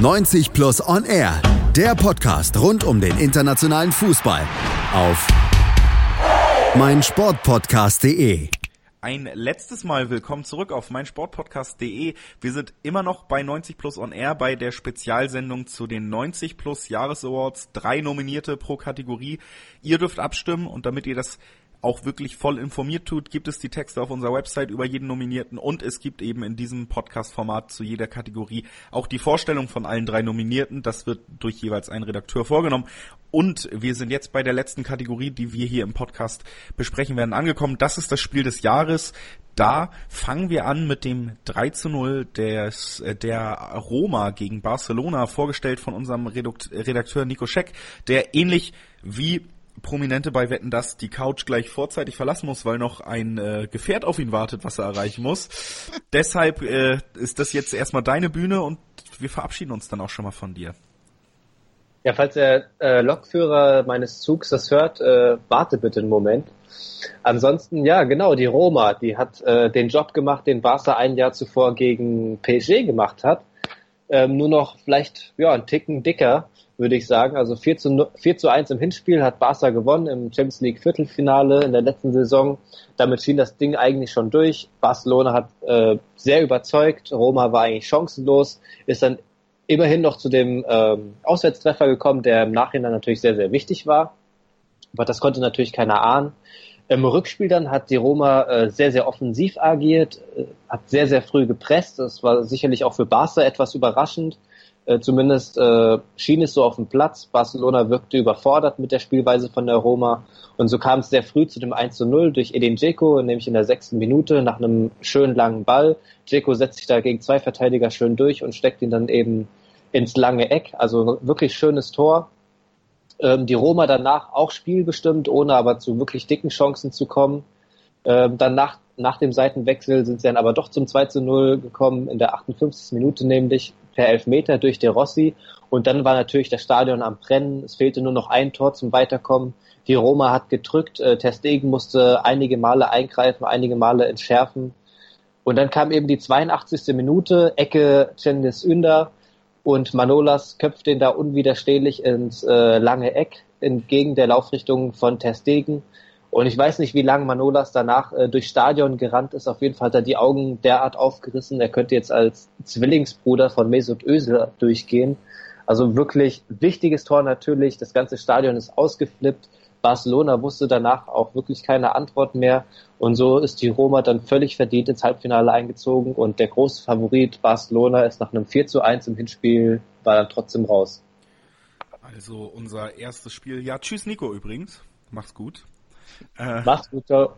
90 Plus On Air, der Podcast rund um den internationalen Fußball auf meinsportpodcast.de. Ein letztes Mal willkommen zurück auf meinsportpodcast.de. Wir sind immer noch bei 90 Plus On Air bei der Spezialsendung zu den 90 Plus Jahresawards. Drei Nominierte pro Kategorie. Ihr dürft abstimmen und damit ihr das auch wirklich voll informiert tut, gibt es die Texte auf unserer Website über jeden Nominierten und es gibt eben in diesem Podcast-Format zu jeder Kategorie auch die Vorstellung von allen drei Nominierten. Das wird durch jeweils einen Redakteur vorgenommen. Und wir sind jetzt bei der letzten Kategorie, die wir hier im Podcast besprechen werden, angekommen. Das ist das Spiel des Jahres. Da fangen wir an mit dem 3 zu 0 des, äh, der Roma gegen Barcelona, vorgestellt von unserem Redakteur Nico Scheck, der ähnlich wie Prominente bei Wetten, dass die Couch gleich vorzeitig verlassen muss, weil noch ein äh, Gefährt auf ihn wartet, was er erreichen muss. Deshalb äh, ist das jetzt erstmal deine Bühne und wir verabschieden uns dann auch schon mal von dir. Ja, falls der äh, Lokführer meines Zugs das hört, äh, warte bitte einen Moment. Ansonsten, ja, genau, die Roma, die hat äh, den Job gemacht, den Barca ein Jahr zuvor gegen PSG gemacht hat. Ähm, nur noch vielleicht ja, einen Ticken dicker würde ich sagen. Also 4 zu, 4 zu 1 im Hinspiel hat Barca gewonnen im Champions League Viertelfinale in der letzten Saison. Damit schien das Ding eigentlich schon durch. Barcelona hat äh, sehr überzeugt. Roma war eigentlich chancenlos, ist dann immerhin noch zu dem ähm, Auswärtstreffer gekommen, der im Nachhinein natürlich sehr, sehr wichtig war. Aber das konnte natürlich keiner ahnen. Im Rückspiel dann hat die Roma äh, sehr, sehr offensiv agiert, äh, hat sehr, sehr früh gepresst. Das war sicherlich auch für Barca etwas überraschend. Äh, zumindest äh, schien es so auf dem Platz. Barcelona wirkte überfordert mit der Spielweise von der Roma. Und so kam es sehr früh zu dem 1 zu 0 durch Edin Dzeko, nämlich in der sechsten Minute nach einem schönen langen Ball. Dzeko setzt sich da gegen zwei Verteidiger schön durch und steckt ihn dann eben ins lange Eck. Also wirklich schönes Tor. Ähm, die Roma danach auch spielbestimmt, ohne aber zu wirklich dicken Chancen zu kommen. Ähm, dann nach, nach dem Seitenwechsel sind sie dann aber doch zum 2 zu 0 gekommen, in der 58. Minute nämlich per Elfmeter durch De Rossi. Und dann war natürlich das Stadion am Brennen. Es fehlte nur noch ein Tor zum Weiterkommen. Die Roma hat gedrückt. Äh, Testegen musste einige Male eingreifen, einige Male entschärfen. Und dann kam eben die 82. Minute, Ecke Cengiz Ünder und Manolas köpft den da unwiderstehlich ins äh, lange Eck entgegen der Laufrichtung von Testegen. Und ich weiß nicht, wie lange Manolas danach äh, durchs Stadion gerannt ist. Auf jeden Fall hat er die Augen derart aufgerissen. Er könnte jetzt als Zwillingsbruder von Mesut Özil durchgehen. Also wirklich wichtiges Tor natürlich. Das ganze Stadion ist ausgeflippt. Barcelona wusste danach auch wirklich keine Antwort mehr. Und so ist die Roma dann völlig verdient ins Halbfinale eingezogen. Und der große Favorit Barcelona ist nach einem 4 zu 1 im Hinspiel, war dann trotzdem raus. Also unser erstes Spiel. Ja, tschüss Nico übrigens. Mach's gut. Äh, Mach's gut, ciao.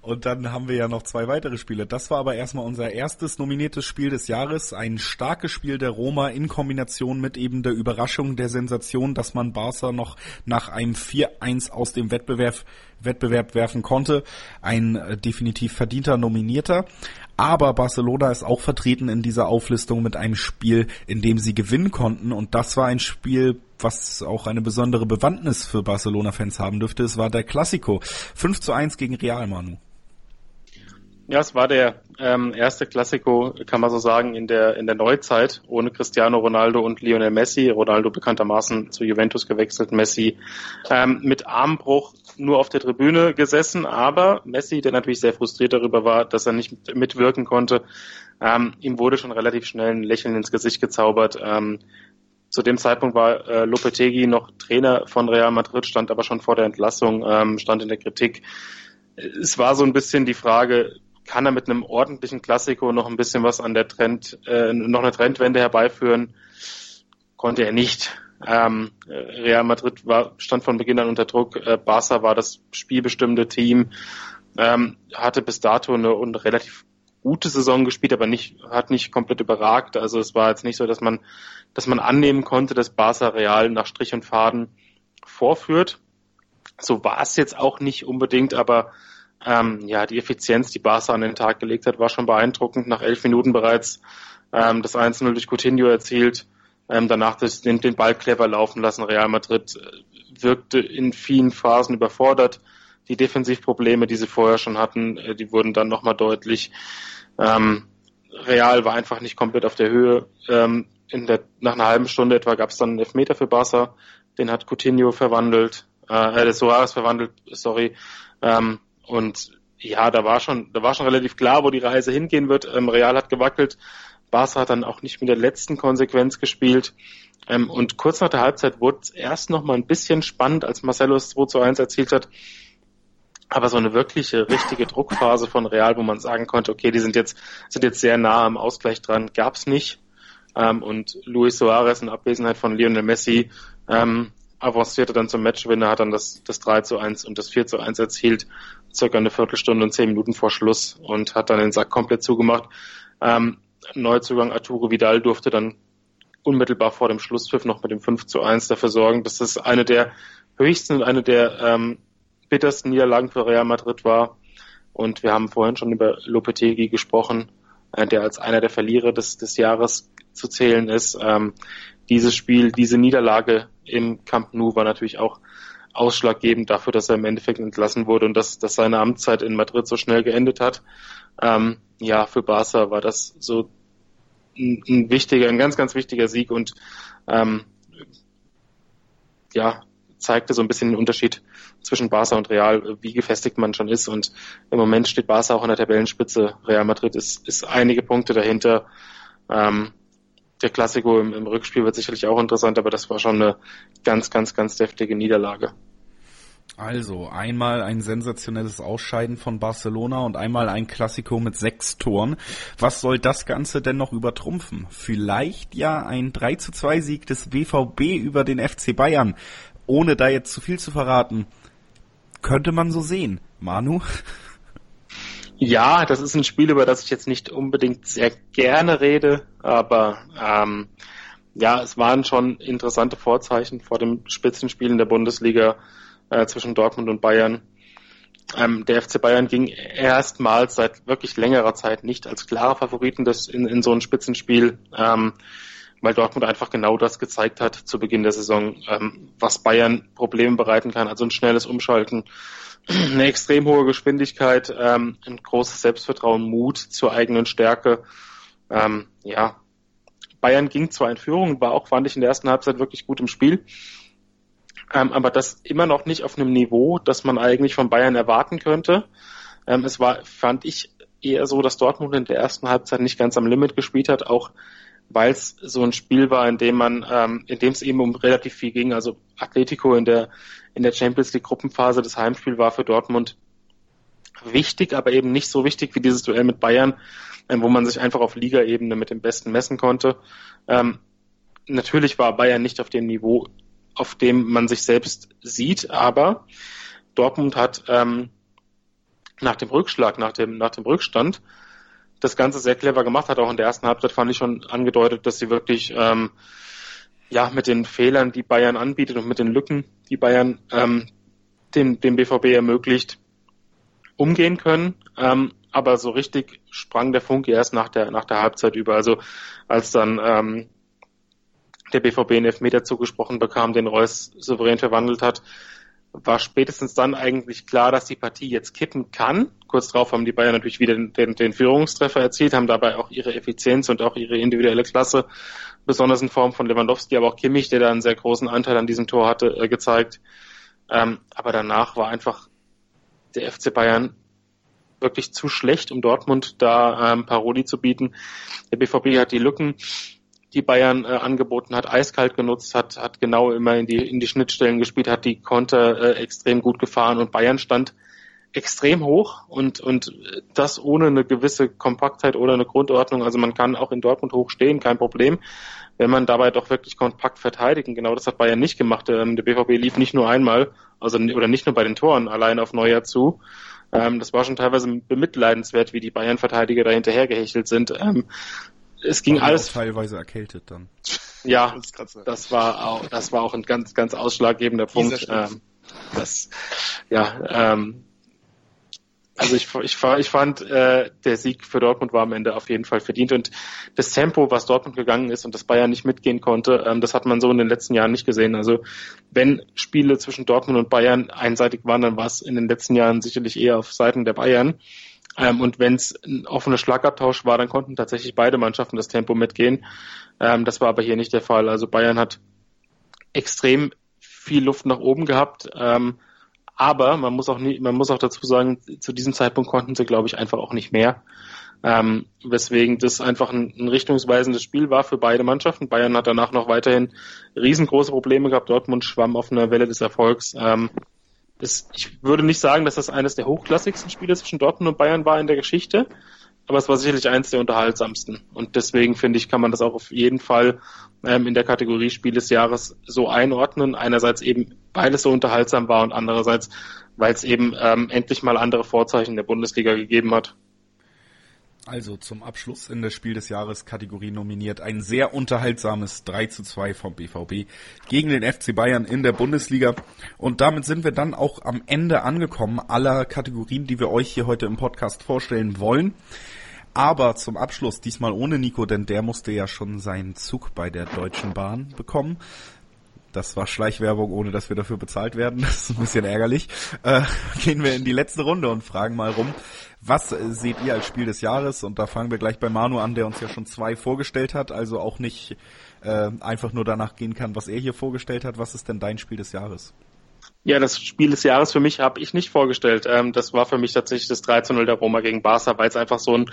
Und dann haben wir ja noch zwei weitere Spiele. Das war aber erstmal unser erstes nominiertes Spiel des Jahres. Ein starkes Spiel der Roma in Kombination mit eben der Überraschung, der Sensation, dass man Barca noch nach einem 4-1 aus dem Wettbewerb, Wettbewerb werfen konnte. Ein äh, definitiv verdienter Nominierter. Aber Barcelona ist auch vertreten in dieser Auflistung mit einem Spiel, in dem sie gewinnen konnten. Und das war ein Spiel, was auch eine besondere Bewandtnis für Barcelona-Fans haben dürfte. Es war der Classico. 5 zu 1 gegen Real Manu. Ja, es war der ähm, erste Klassiko, kann man so sagen, in der in der Neuzeit ohne Cristiano Ronaldo und Lionel Messi. Ronaldo bekanntermaßen zu Juventus gewechselt, Messi ähm, mit Armbruch nur auf der Tribüne gesessen, aber Messi, der natürlich sehr frustriert darüber war, dass er nicht mitwirken konnte, ähm, ihm wurde schon relativ schnell ein Lächeln ins Gesicht gezaubert. Ähm, zu dem Zeitpunkt war äh, Lopetegui noch Trainer von Real Madrid, stand aber schon vor der Entlassung, ähm, stand in der Kritik. Es war so ein bisschen die Frage, kann er mit einem ordentlichen Klassiko noch ein bisschen was an der Trend, äh, noch eine Trendwende herbeiführen? Konnte er nicht. Ähm, Real Madrid war, stand von Beginn an unter Druck. Äh, Barca war das spielbestimmende Team, ähm, hatte bis dato eine, eine relativ gute Saison gespielt, aber nicht, hat nicht komplett überragt. Also es war jetzt nicht so, dass man, dass man annehmen konnte, dass Barca Real nach Strich und Faden vorführt. So war es jetzt auch nicht unbedingt, aber ähm, ja, die Effizienz, die Barca an den Tag gelegt hat, war schon beeindruckend. Nach elf Minuten bereits ähm, das 1-0 durch Coutinho erzielt. Ähm, danach das, den, den Ball clever laufen lassen. Real Madrid äh, wirkte in vielen Phasen überfordert. Die Defensivprobleme, die sie vorher schon hatten, äh, die wurden dann nochmal deutlich. Ähm, Real war einfach nicht komplett auf der Höhe. Ähm, der, nach einer halben Stunde etwa gab es dann einen Elfmeter für Barca, den hat Coutinho verwandelt, äh, äh Soares verwandelt, sorry. Ähm, und ja, da war schon, da war schon relativ klar, wo die Reise hingehen wird. Ähm, Real hat gewackelt, Barca hat dann auch nicht mit der letzten Konsequenz gespielt. Ähm, und kurz nach der Halbzeit wurde es erst noch mal ein bisschen spannend, als Marcelo es 2 zu 1 erzielt hat. Aber so eine wirkliche, richtige Druckphase von Real, wo man sagen konnte, okay, die sind jetzt, sind jetzt sehr nah am Ausgleich dran, gab's nicht. Ähm, und Luis Suarez in Abwesenheit von Lionel Messi ähm, avancierte dann zum Matchwinner, hat dann das, das 3 zu 1 und das 4 zu 1 erzielt, circa eine Viertelstunde und zehn Minuten vor Schluss und hat dann den Sack komplett zugemacht. Ähm, Neuzugang Arturo Vidal durfte dann unmittelbar vor dem Schlusspfiff noch mit dem 5 zu 1 dafür sorgen, dass das eine der höchsten und eine der ähm, bittersten Niederlagen für Real Madrid war. Und wir haben vorhin schon über Lopetegui gesprochen, äh, der als einer der Verlierer des, des Jahres zu zählen ist. Ähm, dieses Spiel, diese Niederlage im Camp Nou war natürlich auch ausschlaggebend dafür, dass er im Endeffekt entlassen wurde und dass, dass seine Amtszeit in Madrid so schnell geendet hat. Ähm, ja, für Barca war das so ein, ein, wichtiger, ein ganz, ganz wichtiger Sieg und ähm, ja, zeigte so ein bisschen den Unterschied zwischen Barca und Real, wie gefestigt man schon ist. Und im Moment steht Barca auch an der Tabellenspitze. Real Madrid ist, ist einige Punkte dahinter. Ähm, der Klassiko im, im Rückspiel wird sicherlich auch interessant, aber das war schon eine ganz, ganz, ganz deftige Niederlage. Also einmal ein sensationelles Ausscheiden von Barcelona und einmal ein Klassiko mit sechs Toren. Was soll das Ganze denn noch übertrumpfen? Vielleicht ja ein 3 zu 2 Sieg des BVB über den FC Bayern. Ohne da jetzt zu viel zu verraten. Könnte man so sehen. Manu? Ja, das ist ein Spiel, über das ich jetzt nicht unbedingt sehr gerne rede, aber ähm, ja, es waren schon interessante Vorzeichen vor dem Spitzenspiel in der Bundesliga äh, zwischen Dortmund und Bayern. Ähm, der FC Bayern ging erstmals seit wirklich längerer Zeit nicht als klarer Favoriten das in, in so ein Spitzenspiel, ähm, weil Dortmund einfach genau das gezeigt hat zu Beginn der Saison, ähm, was Bayern Probleme bereiten kann, also ein schnelles Umschalten eine extrem hohe Geschwindigkeit, ähm, ein großes Selbstvertrauen, Mut zur eigenen Stärke. Ähm, ja, Bayern ging zwar in Führung, war auch, fand ich, in der ersten Halbzeit wirklich gut im Spiel, ähm, aber das immer noch nicht auf einem Niveau, das man eigentlich von Bayern erwarten könnte. Ähm, es war, fand ich, eher so, dass Dortmund in der ersten Halbzeit nicht ganz am Limit gespielt hat, auch weil es so ein Spiel war, in dem man, ähm, in dem es eben um relativ viel ging. Also Atletico in der in der Champions League Gruppenphase, das Heimspiel war für Dortmund wichtig, aber eben nicht so wichtig wie dieses Duell mit Bayern, ähm, wo man sich einfach auf Ligaebene mit dem Besten messen konnte. Ähm, natürlich war Bayern nicht auf dem Niveau, auf dem man sich selbst sieht, aber Dortmund hat ähm, nach dem Rückschlag, nach dem, nach dem Rückstand, das Ganze sehr clever gemacht, hat auch in der ersten Halbzeit fand ich schon angedeutet, dass sie wirklich ähm, ja mit den Fehlern, die Bayern anbietet und mit den Lücken, die Bayern ähm, dem, dem BVB ermöglicht, umgehen können. Ähm, aber so richtig sprang der Funke erst nach der nach der Halbzeit über. Also als dann ähm, der BVB einen Elfmeter zugesprochen bekam, den Reus souverän verwandelt hat, war spätestens dann eigentlich klar, dass die Partie jetzt kippen kann. Kurz darauf haben die Bayern natürlich wieder den, den, den Führungstreffer erzielt, haben dabei auch ihre Effizienz und auch ihre individuelle Klasse, besonders in Form von Lewandowski, aber auch Kimmich, der da einen sehr großen Anteil an diesem Tor hatte, äh, gezeigt. Ähm, aber danach war einfach der FC Bayern wirklich zu schlecht, um Dortmund da ähm, Paroli zu bieten. Der BVB hat die Lücken die Bayern äh, angeboten hat, eiskalt genutzt hat, hat genau immer in die, in die Schnittstellen gespielt, hat die Konter äh, extrem gut gefahren und Bayern stand extrem hoch und, und das ohne eine gewisse Kompaktheit oder eine Grundordnung. Also man kann auch in Dortmund hoch stehen, kein Problem, wenn man dabei doch wirklich kompakt verteidigen. Genau das hat Bayern nicht gemacht. Ähm, der BVB lief nicht nur einmal, also oder nicht nur bei den Toren allein auf Neujahr zu. Ähm, das war schon teilweise bemitleidenswert, wie die Bayern-Verteidiger da hinterhergehechelt sind. Ähm, es ging alles teilweise erkältet dann. Ja, das, war auch, das war auch ein ganz, ganz ausschlaggebender Punkt. Das, ja, ähm, also ich, ich, ich fand, äh, der Sieg für Dortmund war am Ende auf jeden Fall verdient und das Tempo, was Dortmund gegangen ist und das Bayern nicht mitgehen konnte, ähm, das hat man so in den letzten Jahren nicht gesehen. Also wenn Spiele zwischen Dortmund und Bayern einseitig waren, dann war es in den letzten Jahren sicherlich eher auf Seiten der Bayern. Ähm, und wenn es ein offener Schlagabtausch war, dann konnten tatsächlich beide Mannschaften das Tempo mitgehen. Ähm, das war aber hier nicht der Fall. Also Bayern hat extrem viel Luft nach oben gehabt. Ähm, aber man muss auch nie, man muss auch dazu sagen, zu diesem Zeitpunkt konnten sie, glaube ich, einfach auch nicht mehr. Ähm, weswegen das einfach ein, ein, richtungsweisendes Spiel war für beide Mannschaften. Bayern hat danach noch weiterhin riesengroße Probleme gehabt. Dortmund schwamm auf einer Welle des Erfolgs. Ähm, das, ich würde nicht sagen, dass das eines der hochklassigsten Spiele zwischen Dortmund und Bayern war in der Geschichte, aber es war sicherlich eines der unterhaltsamsten. Und deswegen finde ich, kann man das auch auf jeden Fall ähm, in der Kategorie Spiel des Jahres so einordnen. Einerseits eben, weil es so unterhaltsam war und andererseits, weil es eben ähm, endlich mal andere Vorzeichen der Bundesliga gegeben hat. Also zum Abschluss in der Spiel des Jahres Kategorie nominiert ein sehr unterhaltsames 3 zu 2 vom BVB gegen den FC Bayern in der Bundesliga. Und damit sind wir dann auch am Ende angekommen aller Kategorien, die wir euch hier heute im Podcast vorstellen wollen. Aber zum Abschluss, diesmal ohne Nico, denn der musste ja schon seinen Zug bei der Deutschen Bahn bekommen. Das war Schleichwerbung, ohne dass wir dafür bezahlt werden. Das ist ein bisschen ärgerlich. Äh, gehen wir in die letzte Runde und fragen mal rum, was seht ihr als Spiel des Jahres? Und da fangen wir gleich bei Manu an, der uns ja schon zwei vorgestellt hat, also auch nicht äh, einfach nur danach gehen kann, was er hier vorgestellt hat. Was ist denn dein Spiel des Jahres? Ja, das Spiel des Jahres für mich habe ich nicht vorgestellt. Ähm, das war für mich tatsächlich das 13-0 der Roma gegen Barca, weil es einfach so ein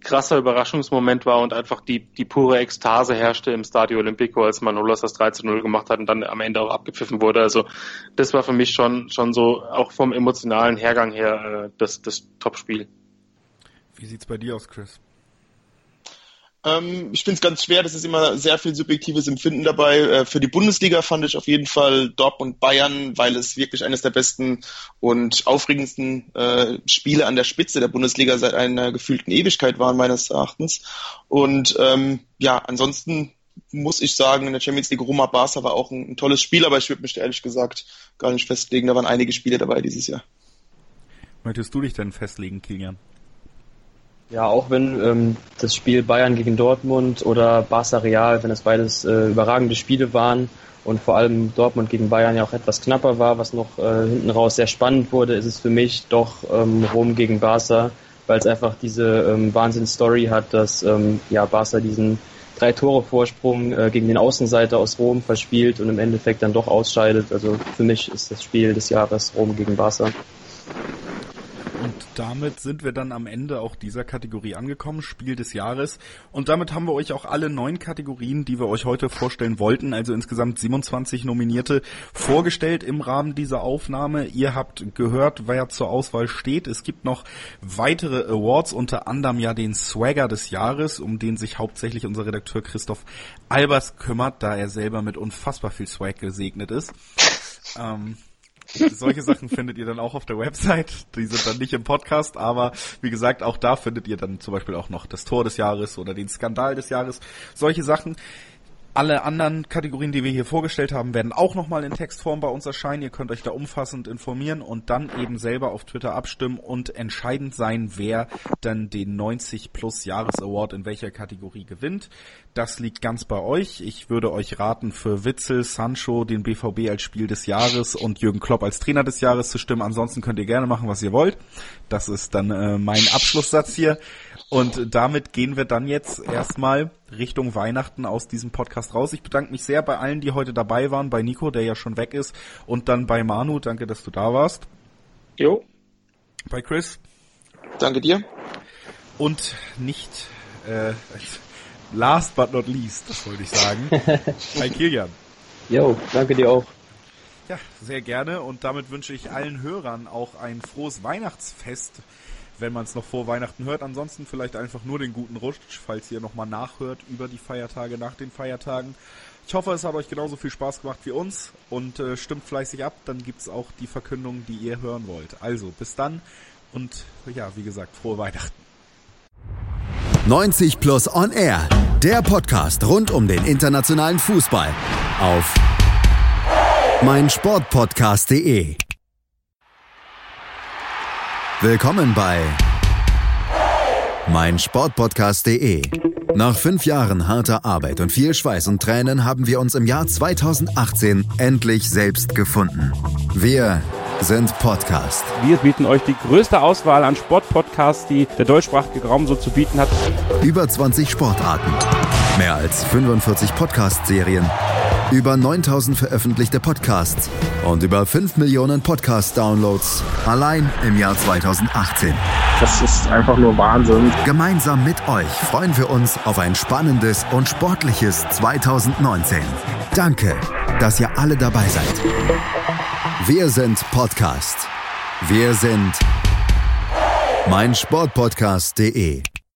krasser Überraschungsmoment war und einfach die, die pure Ekstase herrschte im Stadio Olimpico, als Manolas das 13-0 gemacht hat und dann am Ende auch abgepfiffen wurde. Also das war für mich schon, schon so, auch vom emotionalen Hergang her, äh, das, das Top-Spiel. Wie sieht's bei dir aus, Chris? Ähm, ich finde es ganz schwer, das ist immer sehr viel subjektives Empfinden dabei. Äh, für die Bundesliga fand ich auf jeden Fall Dortmund Bayern, weil es wirklich eines der besten und aufregendsten äh, Spiele an der Spitze der Bundesliga seit einer gefühlten Ewigkeit waren, meines Erachtens. Und ähm, ja, ansonsten muss ich sagen, in der Champions League Roma Barca war auch ein, ein tolles Spiel, aber ich würde mich da ehrlich gesagt gar nicht festlegen. Da waren einige Spiele dabei dieses Jahr. Möchtest du dich denn festlegen, Kilian? Ja, auch wenn ähm, das Spiel Bayern gegen Dortmund oder Barca Real, wenn es beides äh, überragende Spiele waren und vor allem Dortmund gegen Bayern ja auch etwas knapper war, was noch äh, hinten raus sehr spannend wurde, ist es für mich doch ähm, Rom gegen Barca, weil es einfach diese ähm, Wahnsinns-Story hat, dass ähm, ja Barca diesen drei Tore Vorsprung äh, gegen den Außenseiter aus Rom verspielt und im Endeffekt dann doch ausscheidet. Also für mich ist das Spiel des Jahres Rom gegen Barca. Damit sind wir dann am Ende auch dieser Kategorie angekommen, Spiel des Jahres. Und damit haben wir euch auch alle neun Kategorien, die wir euch heute vorstellen wollten, also insgesamt 27 Nominierte, vorgestellt im Rahmen dieser Aufnahme. Ihr habt gehört, wer zur Auswahl steht. Es gibt noch weitere Awards, unter anderem ja den Swagger des Jahres, um den sich hauptsächlich unser Redakteur Christoph Albers kümmert, da er selber mit unfassbar viel Swag gesegnet ist. Ähm, solche Sachen findet ihr dann auch auf der Website. Die sind dann nicht im Podcast, aber wie gesagt, auch da findet ihr dann zum Beispiel auch noch das Tor des Jahres oder den Skandal des Jahres. Solche Sachen. Alle anderen Kategorien, die wir hier vorgestellt haben, werden auch nochmal in Textform bei uns erscheinen. Ihr könnt euch da umfassend informieren und dann eben selber auf Twitter abstimmen und entscheidend sein, wer dann den 90 Plus Jahres Award in welcher Kategorie gewinnt. Das liegt ganz bei euch. Ich würde euch raten, für Witzel, Sancho, den BVB als Spiel des Jahres und Jürgen Klopp als Trainer des Jahres zu stimmen. Ansonsten könnt ihr gerne machen, was ihr wollt. Das ist dann äh, mein Abschlusssatz hier. Und damit gehen wir dann jetzt erstmal Richtung Weihnachten aus diesem Podcast raus. Ich bedanke mich sehr bei allen, die heute dabei waren, bei Nico, der ja schon weg ist, und dann bei Manu. Danke, dass du da warst. Jo. Bei Chris. Danke dir. Und nicht äh, last but not least, das wollte ich sagen, bei Kilian. Jo, danke dir auch. Ja, sehr gerne. Und damit wünsche ich allen Hörern auch ein frohes Weihnachtsfest wenn man es noch vor Weihnachten hört. Ansonsten vielleicht einfach nur den guten Rutsch, falls ihr nochmal nachhört über die Feiertage, nach den Feiertagen. Ich hoffe, es hat euch genauso viel Spaß gemacht wie uns und äh, stimmt fleißig ab. Dann gibt es auch die Verkündung, die ihr hören wollt. Also bis dann und ja, wie gesagt, frohe Weihnachten. 90 Plus On Air, der Podcast rund um den internationalen Fußball auf meinsportpodcast.de. Willkommen bei meinsportpodcast.de. Nach fünf Jahren harter Arbeit und viel Schweiß und Tränen haben wir uns im Jahr 2018 endlich selbst gefunden. Wir sind Podcast. Wir bieten euch die größte Auswahl an Sportpodcasts, die der deutschsprachige Raum so zu bieten hat. Über 20 Sportarten, mehr als 45 Podcast-Serien, über 9000 veröffentlichte Podcasts und über 5 Millionen Podcast-Downloads allein im Jahr 2018. Das ist einfach nur Wahnsinn. Gemeinsam mit euch freuen wir uns auf ein spannendes und sportliches 2019. Danke, dass ihr alle dabei seid. Wir sind Podcast. Wir sind meinsportpodcast.de.